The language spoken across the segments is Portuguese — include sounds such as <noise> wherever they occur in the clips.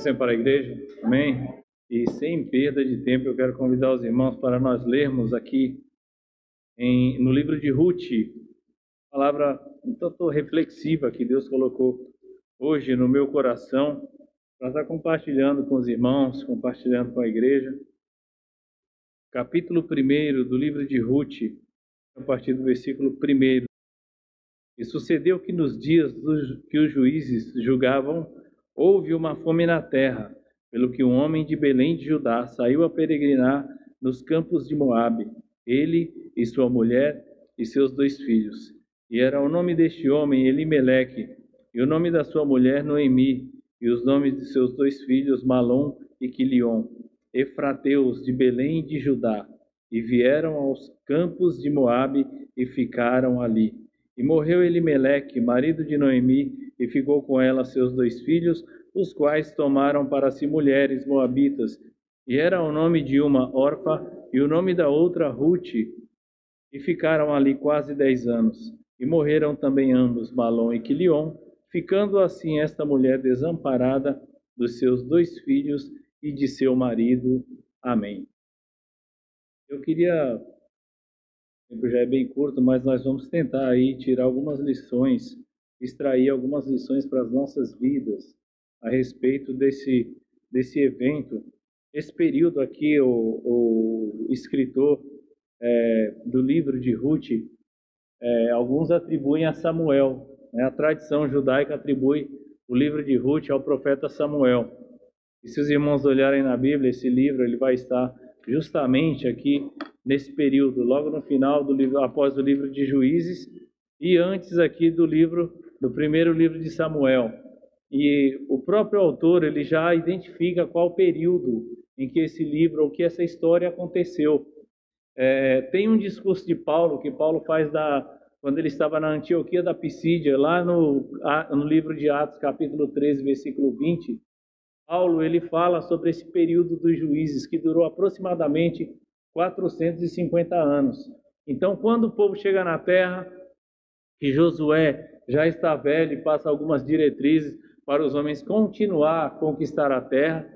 Passem para a igreja, amém? E sem perda de tempo, eu quero convidar os irmãos para nós lermos aqui em, no livro de Ruth, palavra um tanto reflexiva que Deus colocou hoje no meu coração, para estar compartilhando com os irmãos, compartilhando com a igreja. Capítulo 1 do livro de Ruth, a partir do versículo 1. E sucedeu que nos dias que os juízes julgavam Houve uma fome na terra, pelo que um homem de Belém de Judá saiu a peregrinar nos campos de Moabe, ele e sua mulher e seus dois filhos. E era o nome deste homem Elimeleque, e o nome da sua mulher Noemi, e os nomes de seus dois filhos Malom e Quilion, efrateus de Belém de Judá, e vieram aos campos de Moabe e ficaram ali. E morreu Elimeleque, marido de Noemi, e ficou com ela seus dois filhos, os quais tomaram para si mulheres moabitas, e era o nome de uma Orfa e o nome da outra Ruth, e ficaram ali quase dez anos. E morreram também ambos, Malom e Quilion, ficando assim esta mulher desamparada dos seus dois filhos e de seu marido. Amém. Eu queria, o tempo já é bem curto, mas nós vamos tentar aí tirar algumas lições extrair algumas lições para as nossas vidas a respeito desse, desse evento. Esse período aqui, o, o escritor é, do livro de Ruth, é, alguns atribuem a Samuel. Né? A tradição judaica atribui o livro de Ruth ao profeta Samuel. E se os irmãos olharem na Bíblia, esse livro ele vai estar justamente aqui nesse período, logo no final do livro, após o livro de Juízes e antes aqui do livro do primeiro livro de Samuel. E o próprio autor ele já identifica qual período em que esse livro ou que essa história aconteceu. É, tem um discurso de Paulo que Paulo faz da quando ele estava na Antioquia da Pisídia, lá no, no livro de Atos, capítulo 13, versículo 20, Paulo ele fala sobre esse período dos juízes que durou aproximadamente 450 anos. Então, quando o povo chega na terra, que Josué já está velho e passa algumas diretrizes para os homens continuar a conquistar a terra.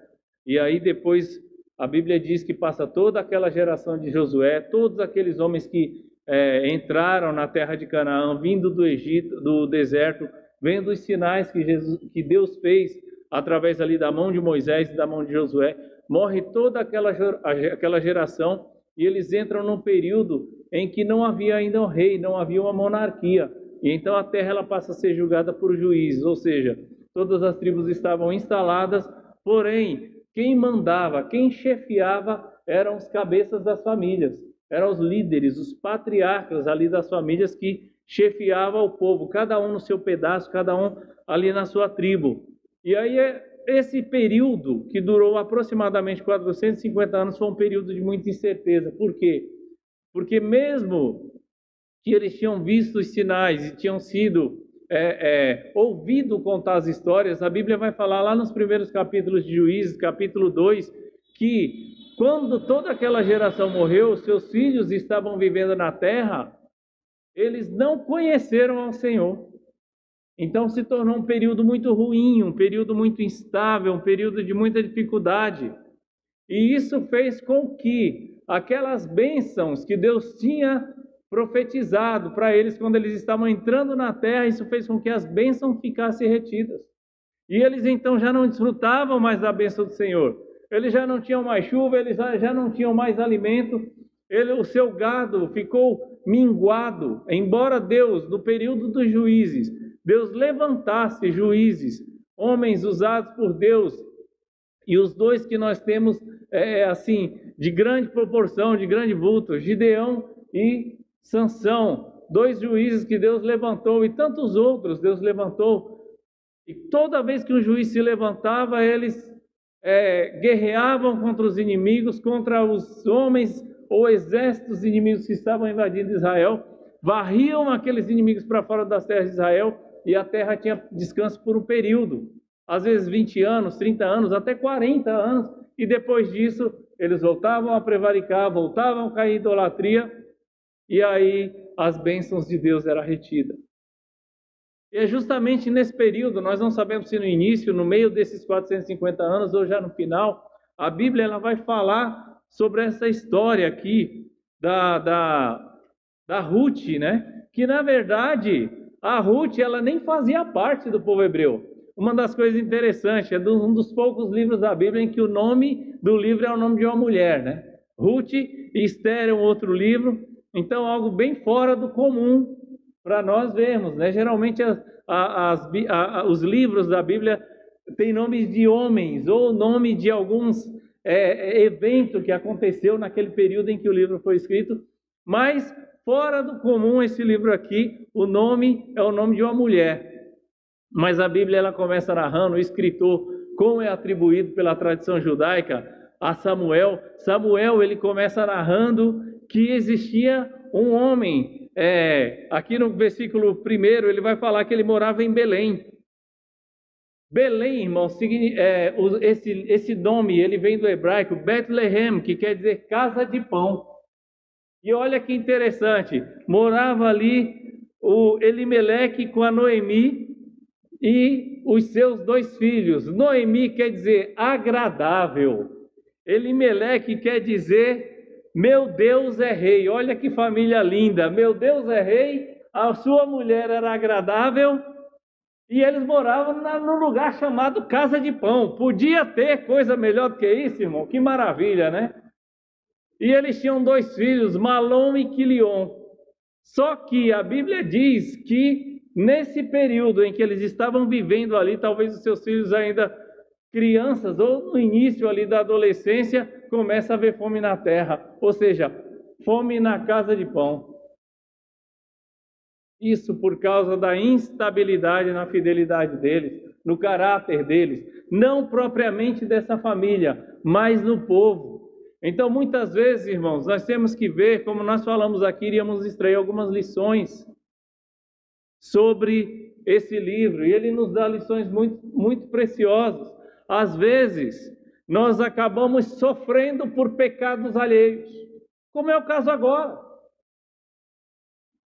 E aí depois a Bíblia diz que passa toda aquela geração de Josué, todos aqueles homens que é, entraram na terra de Canaã, vindo do Egito, do deserto, vendo os sinais que, Jesus, que Deus fez através ali da mão de Moisés e da mão de Josué, morre toda aquela, aquela geração e eles entram num período em que não havia ainda um rei, não havia uma monarquia. E então a terra ela passa a ser julgada por juízes, ou seja, todas as tribos estavam instaladas, porém, quem mandava, quem chefiava eram os cabeças das famílias, eram os líderes, os patriarcas ali das famílias que chefiavam o povo, cada um no seu pedaço, cada um ali na sua tribo. E aí é esse período, que durou aproximadamente 450 anos, foi um período de muita incerteza. Por quê? Porque mesmo que eles tinham visto os sinais e tinham sido é, é, ouvido contar as histórias, a Bíblia vai falar lá nos primeiros capítulos de Juízes, capítulo 2, que quando toda aquela geração morreu, seus filhos estavam vivendo na terra, eles não conheceram ao Senhor. Então se tornou um período muito ruim, um período muito instável, um período de muita dificuldade. E isso fez com que aquelas bênçãos que Deus tinha profetizado para eles quando eles estavam entrando na terra, isso fez com que as bênçãos ficassem retidas. E eles então já não desfrutavam mais da bênção do Senhor. Eles já não tinham mais chuva, eles já não tinham mais alimento. Ele, o seu gado ficou minguado. Embora Deus, no período dos juízes, Deus levantasse juízes, homens usados por Deus, e os dois que nós temos, é, é assim, de grande proporção, de grande vulto, Gideão e Sansão, dois juízes que Deus levantou e tantos outros Deus levantou. E toda vez que um juiz se levantava, eles é, guerreavam contra os inimigos, contra os homens ou exércitos inimigos que estavam invadindo Israel, varriam aqueles inimigos para fora das terras de Israel e a terra tinha descanso por um período, às vezes 20 anos, 30 anos, até 40 anos, e depois disso eles voltavam a prevaricar, voltavam a cair em idolatria e aí as bênçãos de Deus eram retidas. E é justamente nesse período, nós não sabemos se no início, no meio desses 450 anos ou já no final, a Bíblia ela vai falar sobre essa história aqui da, da, da Ruth, né? Que na verdade a Ruth ela nem fazia parte do povo hebreu. Uma das coisas interessantes é um dos poucos livros da Bíblia em que o nome do livro é o nome de uma mulher, né? Ruth e Esther é um outro livro, então algo bem fora do comum para nós vermos, né? Geralmente as, as, os livros da Bíblia têm nomes de homens ou nome de alguns é, é, evento que aconteceu naquele período em que o livro foi escrito, mas fora do comum esse livro aqui, o nome é o nome de uma mulher. Mas a Bíblia ela começa narrando o escritor como é atribuído pela tradição judaica a Samuel. Samuel ele começa narrando que existia um homem. É, aqui no versículo primeiro ele vai falar que ele morava em Belém. Belém, irmão, é, esse, esse nome ele vem do hebraico Bethlehem, que quer dizer casa de pão. E olha que interessante, morava ali o Elimeleque com a Noemi e os seus dois filhos. Noemi quer dizer agradável. Elimeleque quer dizer meu Deus é rei. Olha que família linda. Meu Deus é rei. A sua mulher era agradável e eles moravam na, num lugar chamado Casa de Pão. Podia ter coisa melhor do que isso, irmão? Que maravilha, né? E eles tinham dois filhos, Malom e Quilion. Só que a Bíblia diz que nesse período em que eles estavam vivendo ali, talvez os seus filhos ainda crianças ou no início ali da adolescência, começa a haver fome na terra, ou seja, fome na casa de pão. Isso por causa da instabilidade na fidelidade deles, no caráter deles, não propriamente dessa família, mas no povo. Então, muitas vezes, irmãos, nós temos que ver, como nós falamos aqui, iríamos extrair algumas lições sobre esse livro, e ele nos dá lições muito, muito preciosas. Às vezes, nós acabamos sofrendo por pecados alheios, como é o caso agora.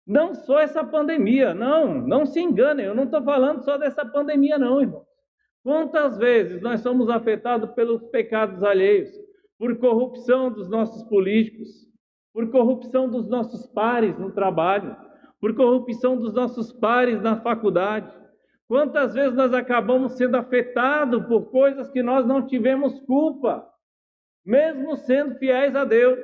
Não só essa pandemia, não, não se enganem, eu não estou falando só dessa pandemia, não, irmão. Quantas vezes nós somos afetados pelos pecados alheios, por corrupção dos nossos políticos, por corrupção dos nossos pares no trabalho, por corrupção dos nossos pares na faculdade. Quantas vezes nós acabamos sendo afetados por coisas que nós não tivemos culpa, mesmo sendo fiéis a Deus.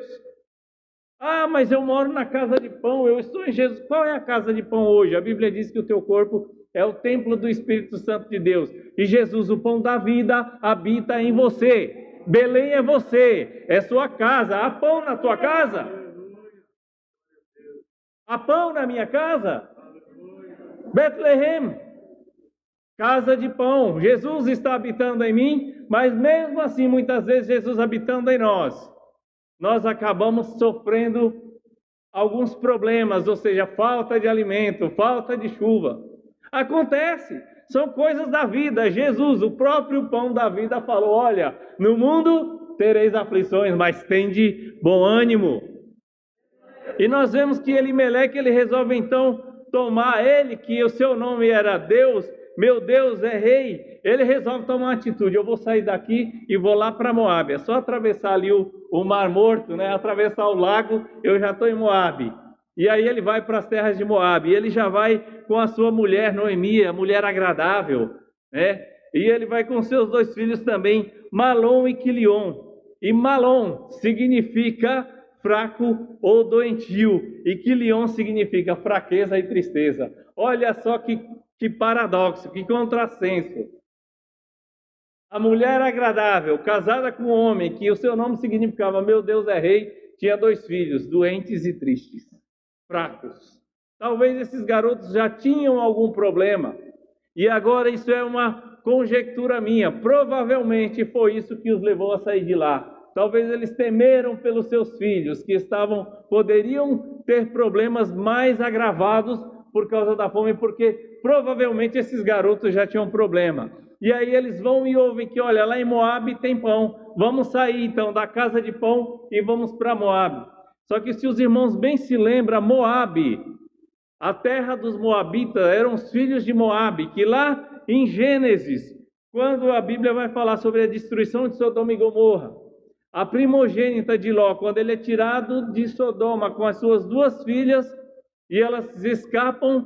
Ah, mas eu moro na casa de pão, eu estou em Jesus. Qual é a casa de pão hoje? A Bíblia diz que o teu corpo é o templo do Espírito Santo de Deus. E Jesus, o pão da vida, habita em você. Belém é você, é sua casa. Há pão na tua casa? Há pão na minha casa? Bethlehem, casa de pão. Jesus está habitando em mim, mas mesmo assim, muitas vezes, Jesus habitando em nós nós acabamos sofrendo alguns problemas, ou seja, falta de alimento, falta de chuva. Acontece, são coisas da vida. Jesus, o próprio pão da vida, falou: Olha, no mundo tereis aflições, mas tende bom ânimo. E nós vemos que Elimeleque ele resolve então tomar ele, que o seu nome era Deus, meu Deus é rei, ele resolve tomar uma atitude, eu vou sair daqui e vou lá para Moab. É só atravessar ali o, o Mar Morto, né? atravessar o lago, eu já estou em Moab. E aí ele vai para as terras de Moab, e ele já vai com a sua mulher Noemi, a mulher agradável, né? E ele vai com seus dois filhos também, Malom e Quilion. E Malom significa fraco ou doentio, e Quilion significa fraqueza e tristeza. Olha só que que paradoxo, que contrassenso. A mulher agradável, casada com um homem que o seu nome significava meu Deus é rei, tinha dois filhos, doentes e tristes, fracos. Talvez esses garotos já tinham algum problema. E agora isso é uma conjectura minha. Provavelmente foi isso que os levou a sair de lá. Talvez eles temeram pelos seus filhos, que estavam poderiam ter problemas mais agravados por causa da fome, porque provavelmente esses garotos já tinham problema. E aí eles vão e ouvem que, olha, lá em Moab tem pão. Vamos sair então da casa de pão e vamos para Moab. Só que se os irmãos bem se lembram, Moab A terra dos Moabitas eram os filhos de Moabe, que lá em Gênesis, quando a Bíblia vai falar sobre a destruição de Sodoma e Gomorra, a primogênita de Ló, quando ele é tirado de Sodoma com as suas duas filhas, e elas escapam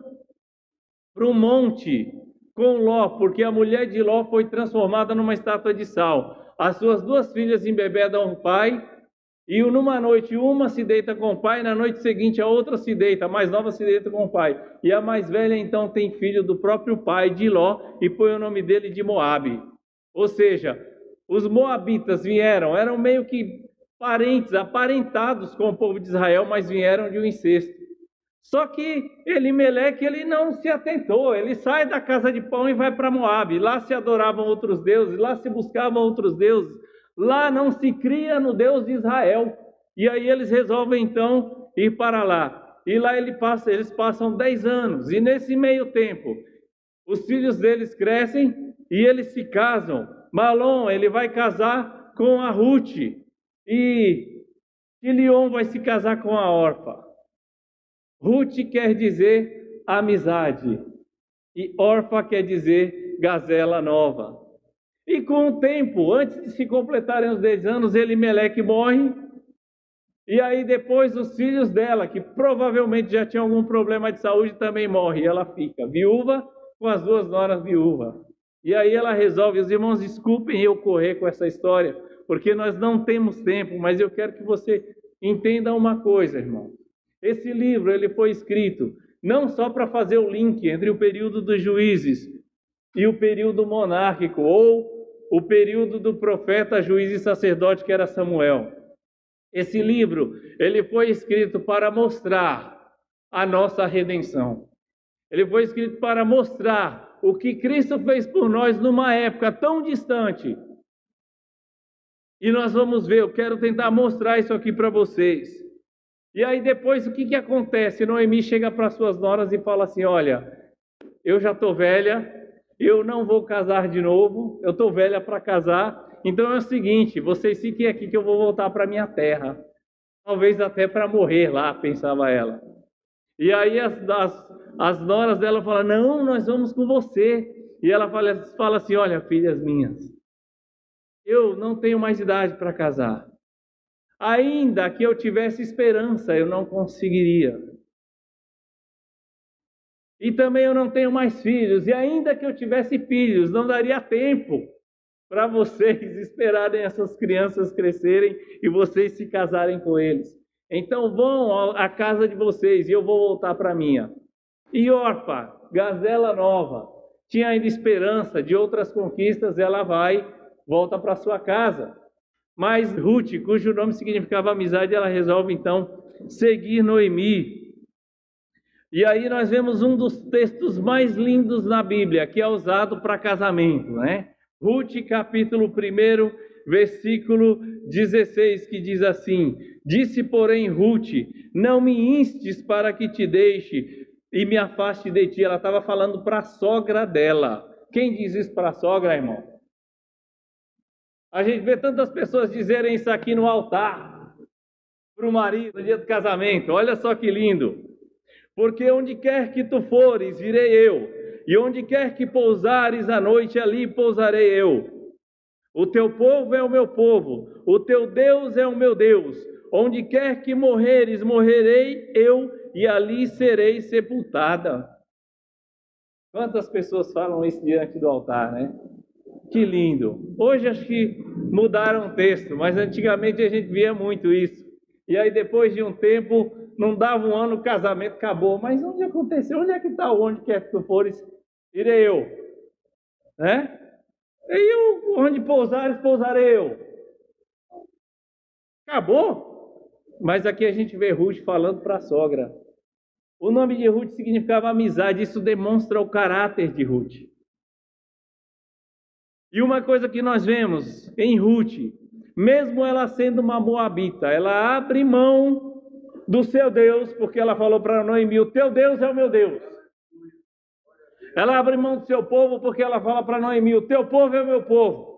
para um monte com Ló, porque a mulher de Ló foi transformada numa estátua de sal. As suas duas filhas embebedam o pai, e numa noite uma se deita com o pai, na noite seguinte a outra se deita, a mais nova se deita com o pai. E a mais velha então tem filho do próprio pai de Ló e põe o nome dele de Moabe. Ou seja, os moabitas vieram, eram meio que parentes, aparentados com o povo de Israel, mas vieram de um incesto. Só que Elimeleque ele não se atentou, ele sai da casa de pão e vai para Moabe. Lá se adoravam outros deuses, lá se buscavam outros deuses. Lá não se cria no Deus de Israel. E aí eles resolvem então ir para lá. E lá ele passa, eles passam 10 anos. E nesse meio tempo, os filhos deles crescem e eles se casam. Malom, ele vai casar com a Ruth. E Quilion vai se casar com a Orfa. Ruth quer dizer amizade. E Orfa quer dizer gazela nova. E com o tempo, antes de se completarem os 10 anos, Elimeleque morre. E aí depois os filhos dela, que provavelmente já tinham algum problema de saúde, também morrem. Ela fica viúva com as duas noras viúvas. E aí ela resolve, os irmãos, desculpem eu correr com essa história, porque nós não temos tempo, mas eu quero que você entenda uma coisa, irmão. Esse livro ele foi escrito não só para fazer o link entre o período dos juízes e o período monárquico, ou o período do profeta, juiz e sacerdote que era Samuel. Esse livro, ele foi escrito para mostrar a nossa redenção. Ele foi escrito para mostrar o que Cristo fez por nós numa época tão distante. E nós vamos ver, eu quero tentar mostrar isso aqui para vocês. E aí depois o que, que acontece? Noemi chega para suas noras e fala assim: Olha, eu já estou velha, eu não vou casar de novo, eu estou velha para casar. Então é o seguinte: vocês fiquem aqui que eu vou voltar para minha terra. Talvez até para morrer lá, pensava ela. E aí as, as, as noras dela falam: Não, nós vamos com você. E ela fala, fala assim: Olha, filhas minhas, eu não tenho mais idade para casar. Ainda que eu tivesse esperança, eu não conseguiria. E também eu não tenho mais filhos, e ainda que eu tivesse filhos, não daria tempo para vocês <laughs> esperarem essas crianças crescerem e vocês se casarem com eles. Então vão à casa de vocês e eu vou voltar para a minha. E Orfa, gazela nova, tinha ainda esperança de outras conquistas, ela vai, volta para sua casa. Mas Ruth, cujo nome significava amizade, ela resolve então seguir Noemi, e aí nós vemos um dos textos mais lindos na Bíblia, que é usado para casamento, né? Ruth, capítulo 1, versículo 16, que diz assim: Disse, porém, Ruth: Não me instes para que te deixe e me afaste de ti. Ela estava falando para a sogra dela. Quem diz isso para a sogra, irmão? A gente vê tantas pessoas dizerem isso aqui no altar para o marido no dia do casamento. Olha só que lindo. Porque onde quer que tu fores, irei eu, e onde quer que pousares à noite, ali pousarei eu. O teu povo é o meu povo, o teu Deus é o meu Deus. Onde quer que morreres, morrerei eu, e ali serei sepultada. Quantas pessoas falam isso diante do altar, né? Que lindo. Hoje acho que mudaram o texto, mas antigamente a gente via muito isso. E aí depois de um tempo não dava um ano, o casamento acabou. Mas onde aconteceu? Onde é que está? Onde quer que tu fores? Irei eu. Né? E eu, onde pousares, pousarei eu. Acabou. Mas aqui a gente vê Ruth falando para a sogra. O nome de Ruth significava amizade, isso demonstra o caráter de Ruth. E uma coisa que nós vemos em Ruth, mesmo ela sendo uma moabita, ela abre mão do seu Deus, porque ela falou para Noemi: O teu Deus é o meu Deus. Ela abre mão do seu povo, porque ela fala para Noemi: O teu povo é o meu povo.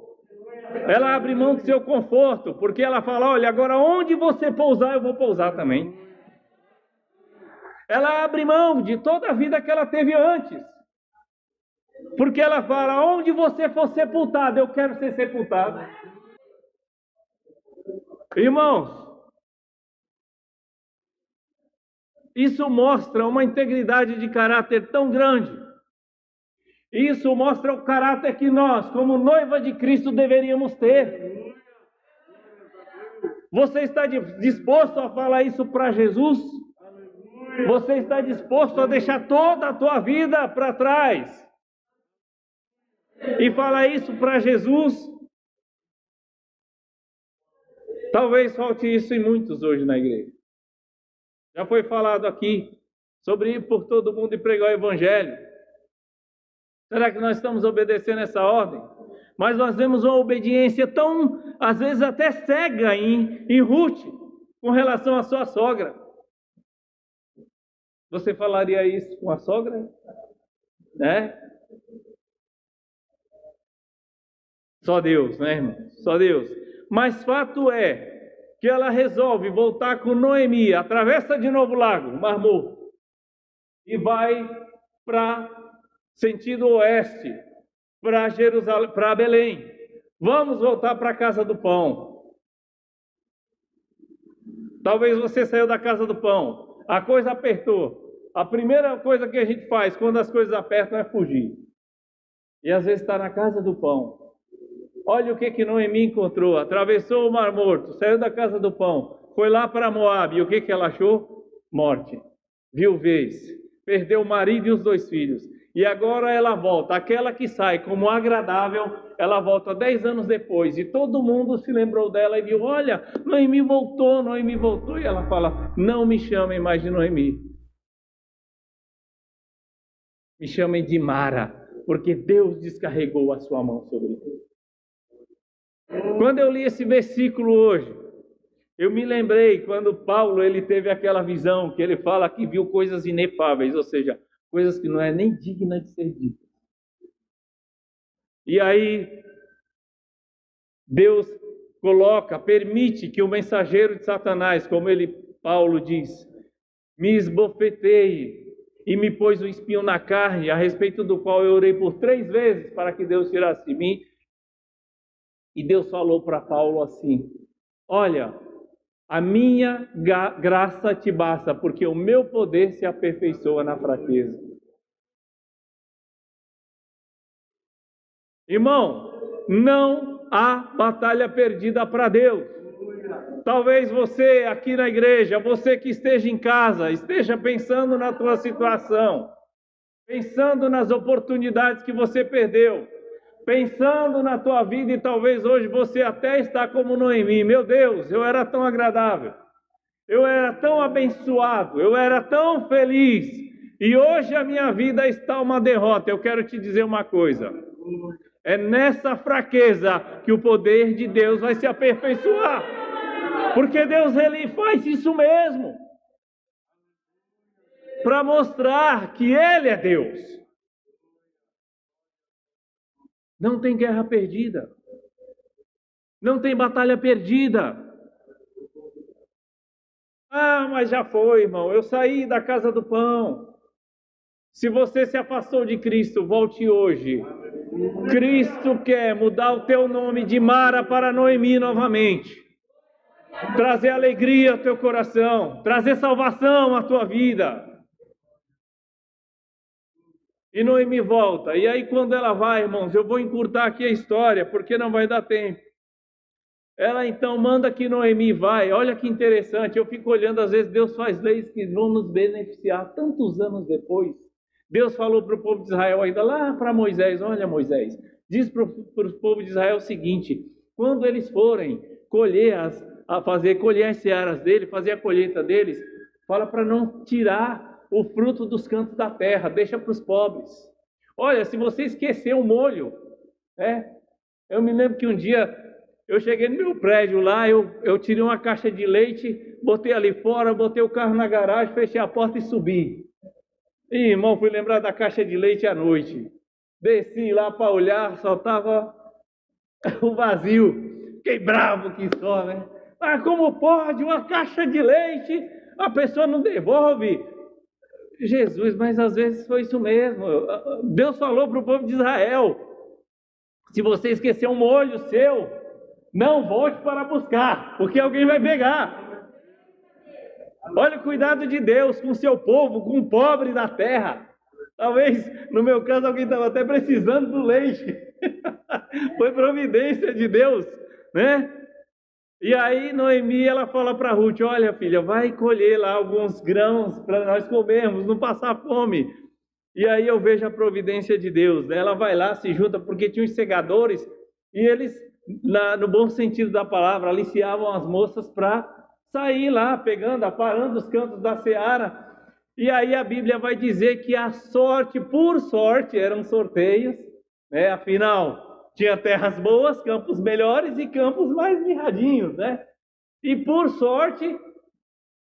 Ela abre mão do seu conforto, porque ela fala: Olha, agora onde você pousar, eu vou pousar também. Ela abre mão de toda a vida que ela teve antes. Porque ela fala: onde você for sepultado, eu quero ser sepultado. Irmãos, isso mostra uma integridade de caráter tão grande. Isso mostra o caráter que nós, como noiva de Cristo, deveríamos ter. Você está disposto a falar isso para Jesus? Você está disposto a deixar toda a tua vida para trás? E falar isso para Jesus? Talvez falte isso em muitos hoje na igreja. Já foi falado aqui sobre ir por todo mundo e pregar o evangelho. Será que nós estamos obedecendo essa ordem? Mas nós vemos uma obediência tão, às vezes até cega em, em Ruth, com relação à sua sogra. Você falaria isso com a sogra? Né? Só Deus, né, irmão? Só Deus. Mas fato é que ela resolve voltar com Noemi, atravessa de novo o lago, o Mar Morto, e vai para sentido oeste, para Jerusalém, para Belém. Vamos voltar para a casa do pão. Talvez você saiu da casa do pão, a coisa apertou. A primeira coisa que a gente faz quando as coisas apertam é fugir. E às vezes está na casa do pão. Olha o que que Noemi encontrou. Atravessou o Mar Morto, saiu da casa do pão, foi lá para Moab. E o que que ela achou? Morte. Viuvez. Perdeu o marido e os dois filhos. E agora ela volta, aquela que sai como agradável, ela volta dez anos depois. E todo mundo se lembrou dela e viu: Olha, Noemi voltou, Noemi voltou. E ela fala: Não me chamem mais de Noemi. Me chamem de Mara, porque Deus descarregou a sua mão sobre mim. Quando eu li esse versículo hoje, eu me lembrei quando Paulo ele teve aquela visão que ele fala que viu coisas inefáveis, ou seja, coisas que não é nem digna de ser ditas. E aí Deus coloca, permite que o mensageiro de Satanás, como ele Paulo diz, me esbofeteie e me pôs um espinho na carne, a respeito do qual eu orei por três vezes para que Deus tirasse de mim. E Deus falou para Paulo assim: Olha, a minha graça te basta, porque o meu poder se aperfeiçoa na fraqueza. Irmão, não há batalha perdida para Deus. Talvez você aqui na igreja, você que esteja em casa, esteja pensando na tua situação, pensando nas oportunidades que você perdeu pensando na tua vida e talvez hoje você até está como Noemi. Meu Deus, eu era tão agradável, eu era tão abençoado, eu era tão feliz e hoje a minha vida está uma derrota. Eu quero te dizer uma coisa. É nessa fraqueza que o poder de Deus vai se aperfeiçoar. Porque Deus ele faz isso mesmo. Para mostrar que ele é Deus. Não tem guerra perdida. Não tem batalha perdida. Ah, mas já foi, irmão. Eu saí da casa do pão. Se você se afastou de Cristo, volte hoje. Cristo quer mudar o teu nome de Mara para Noemi novamente. Trazer alegria ao teu coração, trazer salvação à tua vida. E Noemi volta. E aí, quando ela vai, irmãos, eu vou encurtar aqui a história, porque não vai dar tempo. Ela então manda que Noemi vai. Olha que interessante. Eu fico olhando, às vezes, Deus faz leis que vão nos beneficiar tantos anos depois. Deus falou para o povo de Israel, ainda lá para Moisés: Olha, Moisés, diz para o povo de Israel o seguinte: quando eles forem colher as, a fazer colher as searas dele, fazer a colheita deles, fala para não tirar o fruto dos cantos da terra, deixa para os pobres. Olha, se você esquecer o molho, né? Eu me lembro que um dia eu cheguei no meu prédio lá, eu, eu tirei uma caixa de leite, botei ali fora, botei o carro na garagem, fechei a porta e subi. E, irmão, fui lembrar da caixa de leite à noite. Desci lá para olhar, só estava <laughs> o vazio. Fiquei bravo que só, né? Ah, como pode uma caixa de leite? A pessoa não devolve. Jesus, mas às vezes foi isso mesmo. Deus falou para o povo de Israel: se você esquecer um molho seu, não volte para buscar, porque alguém vai pegar. Olha o cuidado de Deus com o seu povo, com o pobre da terra. Talvez, no meu caso, alguém estava até precisando do leite. <laughs> Foi providência de Deus, né? E aí Noemi ela fala para Ruth: Olha, filha, vai colher lá alguns grãos para nós comermos, não passar fome. E aí eu vejo a providência de Deus. Né? Ela vai lá, se junta, porque tinha os segadores, e eles, no bom sentido da palavra, aliciavam as moças para sair lá, pegando, aparando os cantos da seara. E aí a Bíblia vai dizer que a sorte, por sorte, eram sorteios, né? Afinal, tinha terras boas, campos melhores e campos mais mirradinhos, né? E por sorte,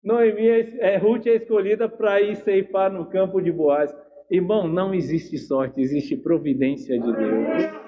Noemi, é, Ruth é escolhida para ir ceifar no campo de Boaz. Irmão, não existe sorte, existe providência de Deus.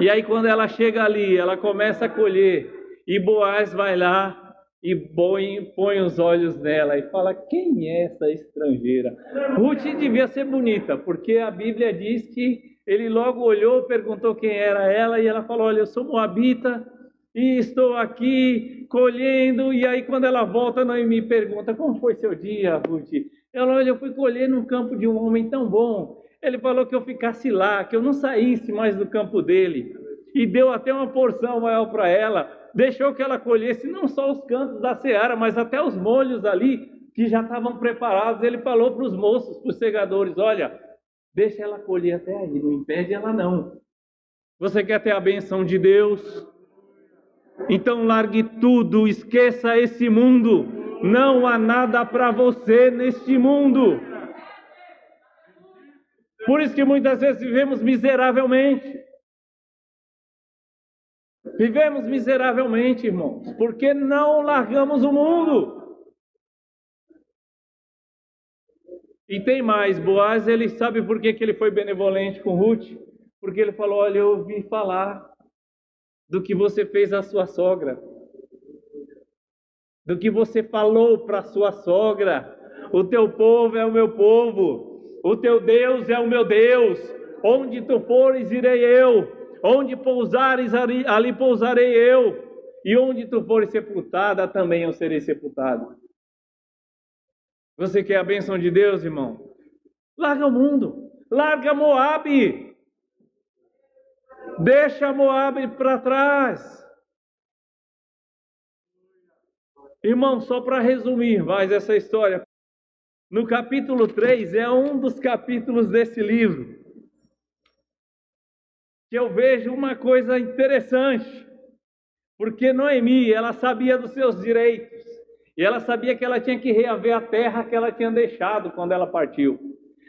E aí, quando ela chega ali, ela começa a colher, e Boaz vai lá e põe, põe os olhos nela e fala: Quem é essa estrangeira? Ruth devia ser bonita, porque a Bíblia diz que ele logo olhou, perguntou quem era ela, e ela falou: Olha, eu sou moabita e estou aqui colhendo. E aí, quando ela volta, Noemi pergunta: Como foi seu dia, Ruth? Ela, olha, eu fui colher no campo de um homem tão bom. Ele falou que eu ficasse lá, que eu não saísse mais do campo dele. E deu até uma porção maior para ela. Deixou que ela colhesse não só os cantos da seara, mas até os molhos ali que já estavam preparados. Ele falou para os moços, para os segadores: Olha, Deixa ela colher até aí, não impede ela não. Você quer ter a benção de Deus? Então largue tudo, esqueça esse mundo. Não há nada para você neste mundo. Por isso que muitas vezes vivemos miseravelmente. Vivemos miseravelmente, irmãos, porque não largamos o mundo. E tem mais, Boaz, ele sabe por que, que ele foi benevolente com Ruth? Porque ele falou: Olha, eu ouvi falar do que você fez à sua sogra, do que você falou para sua sogra. O teu povo é o meu povo, o teu Deus é o meu Deus. Onde tu fores, irei eu. Onde pousares, ali, ali pousarei eu. E onde tu fores sepultada, também eu serei sepultado. Você quer a bênção de Deus, irmão? Larga o mundo, larga Moabe. Deixa Moabe para trás. Irmão, só para resumir mais essa história. No capítulo 3 é um dos capítulos desse livro que eu vejo uma coisa interessante. Porque Noemi, ela sabia dos seus direitos. E ela sabia que ela tinha que reaver a terra que ela tinha deixado quando ela partiu.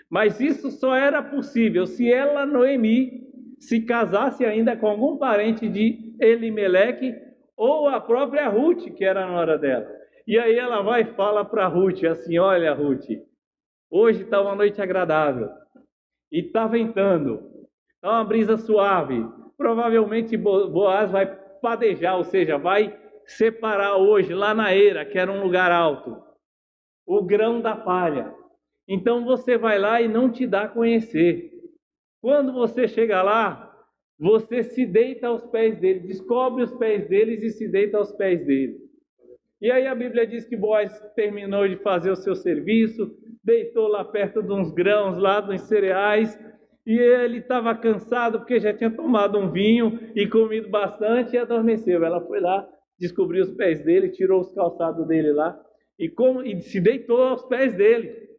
Mas isso só era possível se ela, Noemi, se casasse ainda com algum parente de Elimeleque ou a própria Ruth, que era a nora dela. E aí ela vai e fala para Ruth assim: Olha, Ruth, hoje está uma noite agradável e está ventando, está uma brisa suave. Provavelmente Boaz vai padejar, ou seja, vai separar hoje, lá na eira, que era um lugar alto, o grão da palha. Então você vai lá e não te dá a conhecer. Quando você chega lá, você se deita aos pés dele, descobre os pés deles e se deita aos pés dele. E aí a Bíblia diz que Boaz terminou de fazer o seu serviço, deitou lá perto de uns grãos, lá dos cereais, e ele estava cansado porque já tinha tomado um vinho e comido bastante e adormeceu. Ela foi lá, descobriu os pés dele, tirou os calçados dele lá e, como, e se deitou aos pés dele.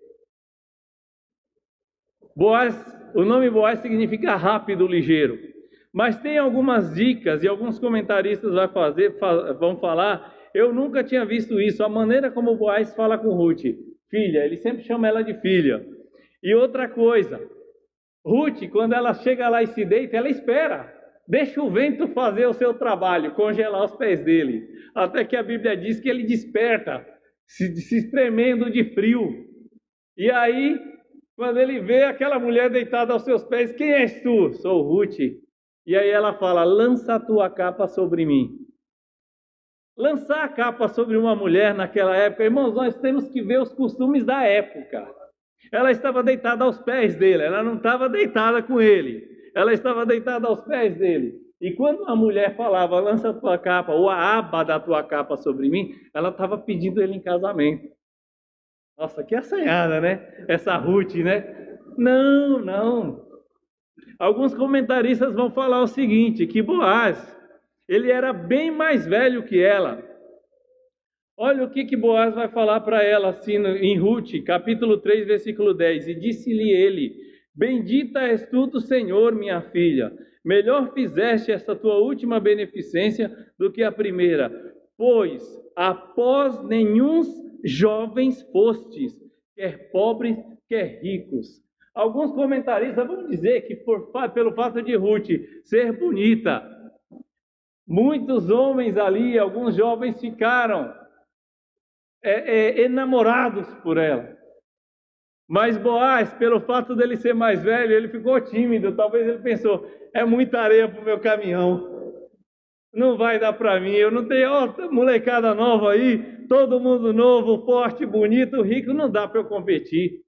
Boaz, o nome Boaz significa rápido, ligeiro. Mas tem algumas dicas e alguns comentaristas vai fazer, vão falar. Eu nunca tinha visto isso. A maneira como Boaz fala com Ruth, filha, ele sempre chama ela de filha. E outra coisa, Ruth, quando ela chega lá e se deita, ela espera. Deixa o vento fazer o seu trabalho, congelar os pés dele. Até que a Bíblia diz que ele desperta, se, se tremendo de frio. E aí, quando ele vê aquela mulher deitada aos seus pés, quem és tu? Sou Ruth. E aí ela fala: lança a tua capa sobre mim. Lançar a capa sobre uma mulher naquela época, irmãos, nós temos que ver os costumes da época. Ela estava deitada aos pés dele, ela não estava deitada com ele, ela estava deitada aos pés dele. E quando a mulher falava, lança a tua capa, ou a aba da tua capa sobre mim, ela estava pedindo ele em casamento. Nossa, que assanhada, né? Essa Ruth, né? Não, não. Alguns comentaristas vão falar o seguinte: que Boaz, ele era bem mais velho que ela. Olha o que, que Boaz vai falar para ela assim em Ruth, capítulo 3, versículo 10. E disse-lhe ele: Bendita és tu do Senhor, minha filha. Melhor fizeste esta tua última beneficência do que a primeira, pois após nenhum jovens fostes, quer pobres, quer ricos. Alguns comentaristas vão dizer que por, pelo fato de Ruth ser bonita, muitos homens ali, alguns jovens ficaram é, é, enamorados por ela. Mas Boaz, pelo fato dele ser mais velho, ele ficou tímido. Talvez ele pensou: é muita areia para o meu caminhão. Não vai dar para mim. Eu não tenho outra molecada nova aí, todo mundo novo, forte, bonito, rico. Não dá para eu competir.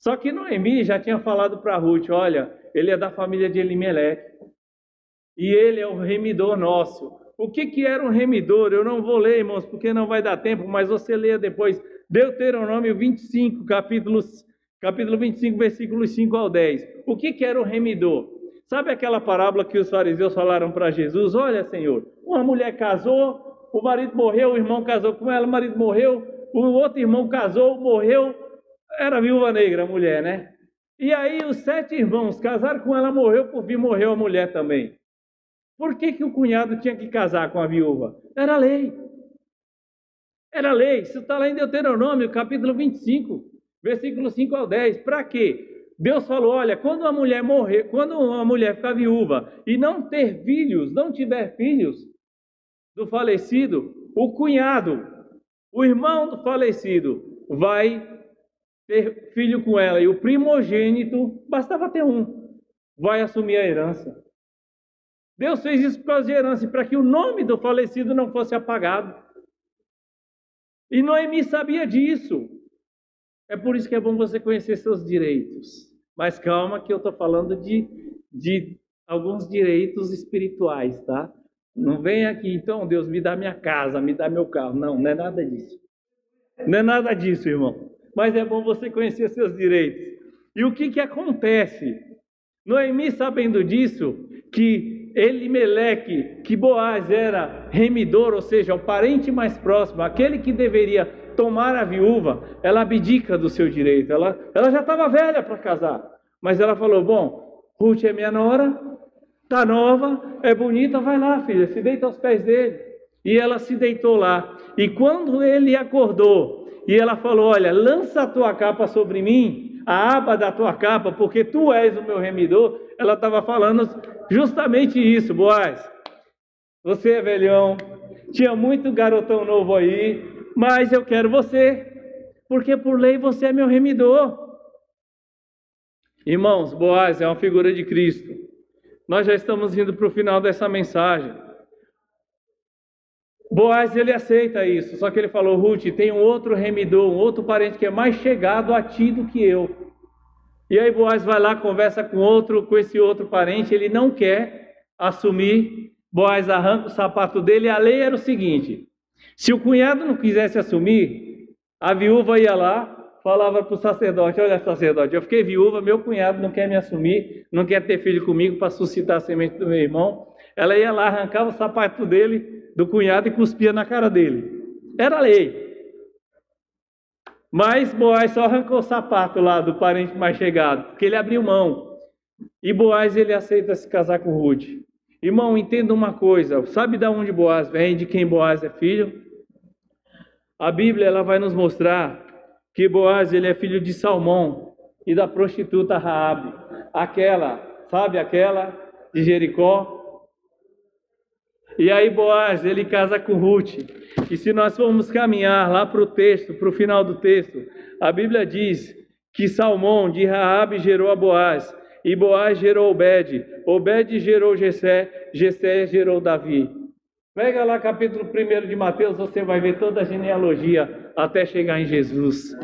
Só que Noemi já tinha falado para Ruth: olha, ele é da família de Elimelech. E ele é o remidor nosso. O que, que era um remidor? Eu não vou ler, irmãos, porque não vai dar tempo, mas você leia depois. Deuteronômio 25, capítulo, capítulo 25, versículos 5 ao 10. O que, que era o remidor? Sabe aquela parábola que os fariseus falaram para Jesus? Olha, Senhor, uma mulher casou, o marido morreu, o irmão casou com ela, o marido morreu, o outro irmão casou, morreu, era viúva negra a mulher, né? E aí os sete irmãos casaram com ela, morreu, por fim morreu a mulher também. Por que, que o cunhado tinha que casar com a viúva? Era lei. Era lei. Isso está lá em Deuteronômio, capítulo 25, versículo 5 ao 10. Para quê? Deus falou: olha, quando uma mulher morrer, quando uma mulher ficar viúva e não ter filhos, não tiver filhos do falecido, o cunhado, o irmão do falecido, vai ter filho com ela. E o primogênito, bastava ter um, vai assumir a herança. Deus fez isso por causa de herança, para que o nome do falecido não fosse apagado. E Noemi sabia disso. É por isso que é bom você conhecer seus direitos. Mas calma, que eu estou falando de, de alguns direitos espirituais, tá? Não vem aqui, então, Deus me dá minha casa, me dá meu carro. Não, não é nada disso. Não é nada disso, irmão. Mas é bom você conhecer seus direitos. E o que, que acontece? Noemi, sabendo disso, que Elimeleque, que Boaz era remidor, ou seja, o parente mais próximo, aquele que deveria tomar a viúva, ela abdica do seu direito. Ela, ela já estava velha para casar, mas ela falou: Bom, Ruth é minha nora, tá nova, é bonita, vai lá, filha, se deita aos pés dele. E ela se deitou lá. E quando ele acordou, e ela falou: Olha, lança a tua capa sobre mim, a aba da tua capa, porque tu és o meu remidor. Ela estava falando justamente isso, Boaz. Você é velhão, tinha muito garotão novo aí, mas eu quero você, porque por lei você é meu remidor. Irmãos, Boaz é uma figura de Cristo. Nós já estamos indo para o final dessa mensagem. Boaz ele aceita isso, só que ele falou: Ruth, tem um outro remidor, um outro parente que é mais chegado a ti do que eu. E aí Boaz vai lá, conversa com outro, com esse outro parente, ele não quer assumir. Boaz arranca o sapato dele. A lei era o seguinte: se o cunhado não quisesse assumir, a viúva ia lá, falava para o sacerdote: Olha, sacerdote, eu fiquei viúva, meu cunhado não quer me assumir, não quer ter filho comigo para suscitar a semente do meu irmão. Ela ia lá, arrancava o sapato dele, do cunhado, e cuspia na cara dele. Era lei. Mas Boaz só arrancou o sapato lá do parente mais chegado, porque ele abriu mão. E Boaz ele aceita se casar com Ruth. Irmão, entenda uma coisa. Sabe de onde Boaz vem, de quem Boaz é filho? A Bíblia ela vai nos mostrar que Boaz ele é filho de Salmão e da prostituta Raabe, aquela, sabe aquela de Jericó, e aí Boaz, ele casa com Ruth. E se nós formos caminhar lá para o texto, para o final do texto, a Bíblia diz que Salmão de Raabe gerou a Boaz, e Boaz gerou Obed, Obed gerou Jessé, Jessé gerou Davi. Pega lá capítulo 1 de Mateus, você vai ver toda a genealogia até chegar em Jesus.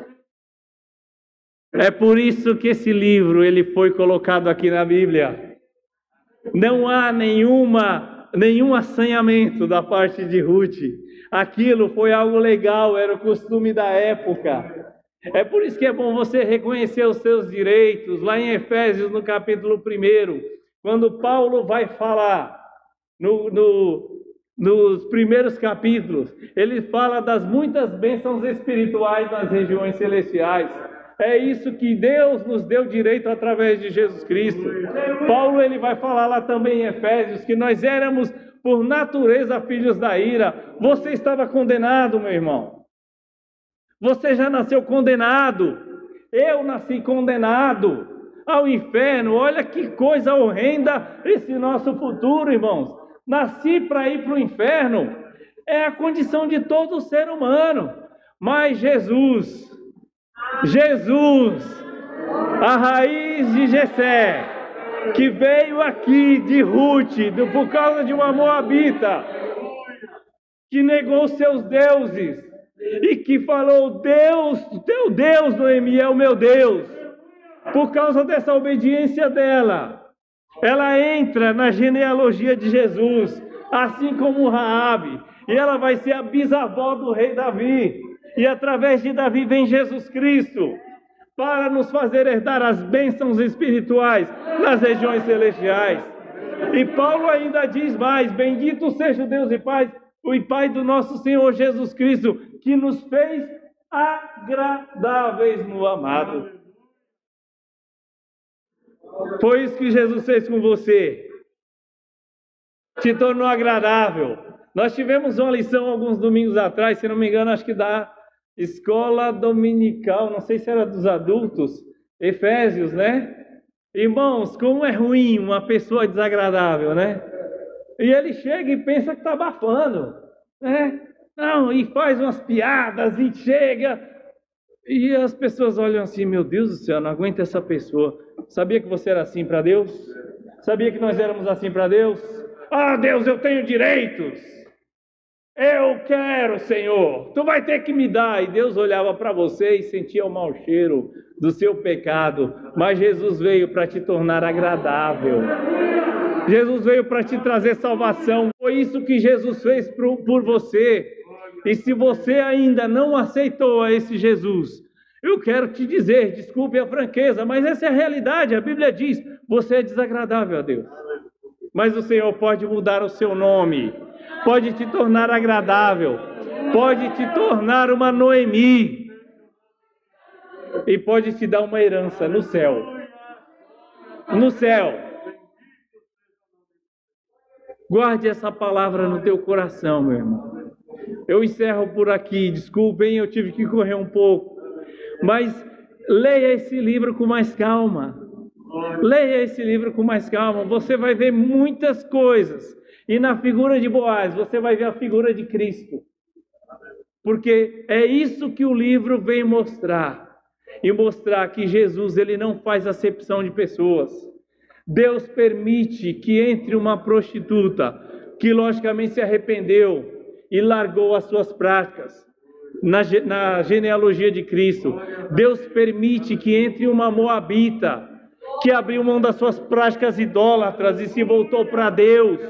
É por isso que esse livro ele foi colocado aqui na Bíblia. Não há nenhuma nenhum assanhamento da parte de Ruth. Aquilo foi algo legal, era o costume da época. É por isso que é bom você reconhecer os seus direitos. Lá em Efésios, no capítulo 1, quando Paulo vai falar no, no, nos primeiros capítulos, ele fala das muitas bênçãos espirituais nas regiões celestiais. É isso que Deus nos deu direito através de Jesus Cristo. Paulo ele vai falar lá também em Efésios que nós éramos por natureza filhos da ira. Você estava condenado, meu irmão. Você já nasceu condenado. Eu nasci condenado ao inferno. Olha que coisa horrenda esse nosso futuro, irmãos. Nasci para ir para o inferno. É a condição de todo ser humano. Mas Jesus, Jesus, a raiz de Jessé, que veio aqui de Ruth, por causa de uma moabita, que negou seus deuses e que falou: Deus, teu Deus, Noemi, é o meu Deus. Por causa dessa obediência dela, ela entra na genealogia de Jesus, assim como Raabe, e ela vai ser a bisavó do rei Davi. E através de Davi vem Jesus Cristo para nos fazer herdar as bênçãos espirituais nas regiões celestiais. E Paulo ainda diz mais: Bendito seja o Deus e Pai, o Pai do nosso Senhor Jesus Cristo, que nos fez agradáveis no amado. Foi isso que Jesus fez com você. Te tornou agradável. Nós tivemos uma lição alguns domingos atrás, se não me engano, acho que da escola dominical, não sei se era dos adultos, Efésios, né? Irmãos, como é ruim uma pessoa desagradável, né? E ele chega e pensa que está abafando, né? Não, e faz umas piadas e chega. E as pessoas olham assim: meu Deus do céu, não aguento essa pessoa. Sabia que você era assim para Deus? Sabia que nós éramos assim para Deus? Ah, Deus, eu tenho direitos. Eu quero, Senhor. Tu vai ter que me dar. E Deus olhava para você e sentia o mau cheiro do seu pecado. Mas Jesus veio para te tornar agradável. Jesus veio para te trazer salvação. Foi isso que Jesus fez por você. E se você ainda não aceitou esse Jesus, eu quero te dizer, desculpe a franqueza, mas essa é a realidade. A Bíblia diz: você é desagradável a Deus. Mas o Senhor pode mudar o seu nome, pode te tornar agradável, pode te tornar uma Noemi e pode te dar uma herança no céu. No céu. Guarde essa palavra no teu coração, meu irmão. Eu encerro por aqui. Desculpem, eu tive que correr um pouco. Mas leia esse livro com mais calma. Leia esse livro com mais calma. Você vai ver muitas coisas. E na figura de Boaz, você vai ver a figura de Cristo. Porque é isso que o livro vem mostrar. E mostrar que Jesus ele não faz acepção de pessoas. Deus permite que entre uma prostituta que logicamente se arrependeu e largou as suas práticas na, na genealogia de Cristo. Deus permite que entre uma moabita que abriu mão das suas práticas idólatras e se voltou para Deus.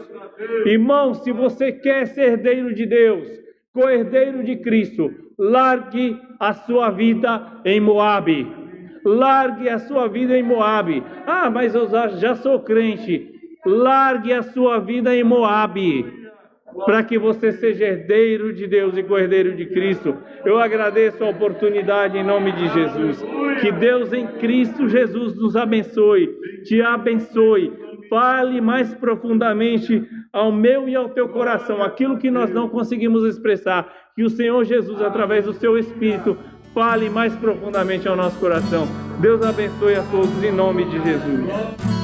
Irmão, se você quer ser herdeiro de Deus, co-herdeiro de Cristo, largue a sua vida em Moabe. Largue a sua vida em Moabe. Ah, mas eu já sou crente. Largue a sua vida em Moabe para que você seja herdeiro de Deus e cordeiro de Cristo. Eu agradeço a oportunidade em nome de Jesus. Que Deus em Cristo Jesus nos abençoe, te abençoe. Fale mais profundamente ao meu e ao teu coração aquilo que nós não conseguimos expressar. Que o Senhor Jesus, através do seu Espírito, fale mais profundamente ao nosso coração. Deus abençoe a todos em nome de Jesus.